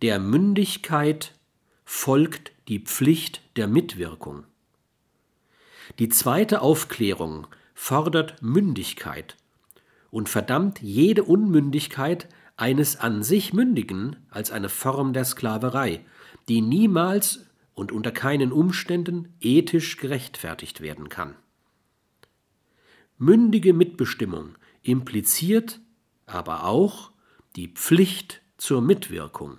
Der Mündigkeit folgt die Pflicht der Mitwirkung. Die zweite Aufklärung fordert Mündigkeit und verdammt jede Unmündigkeit eines an sich Mündigen als eine Form der Sklaverei, die niemals und unter keinen Umständen ethisch gerechtfertigt werden kann. Mündige Mitbestimmung impliziert aber auch die Pflicht zur Mitwirkung.